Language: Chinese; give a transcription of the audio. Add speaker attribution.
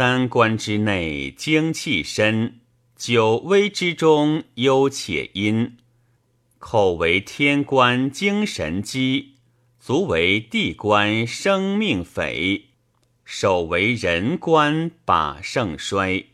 Speaker 1: 三关之内精气深，九微之中幽且阴。口为天官精神机，足为地官生命匪，手为人官把盛衰。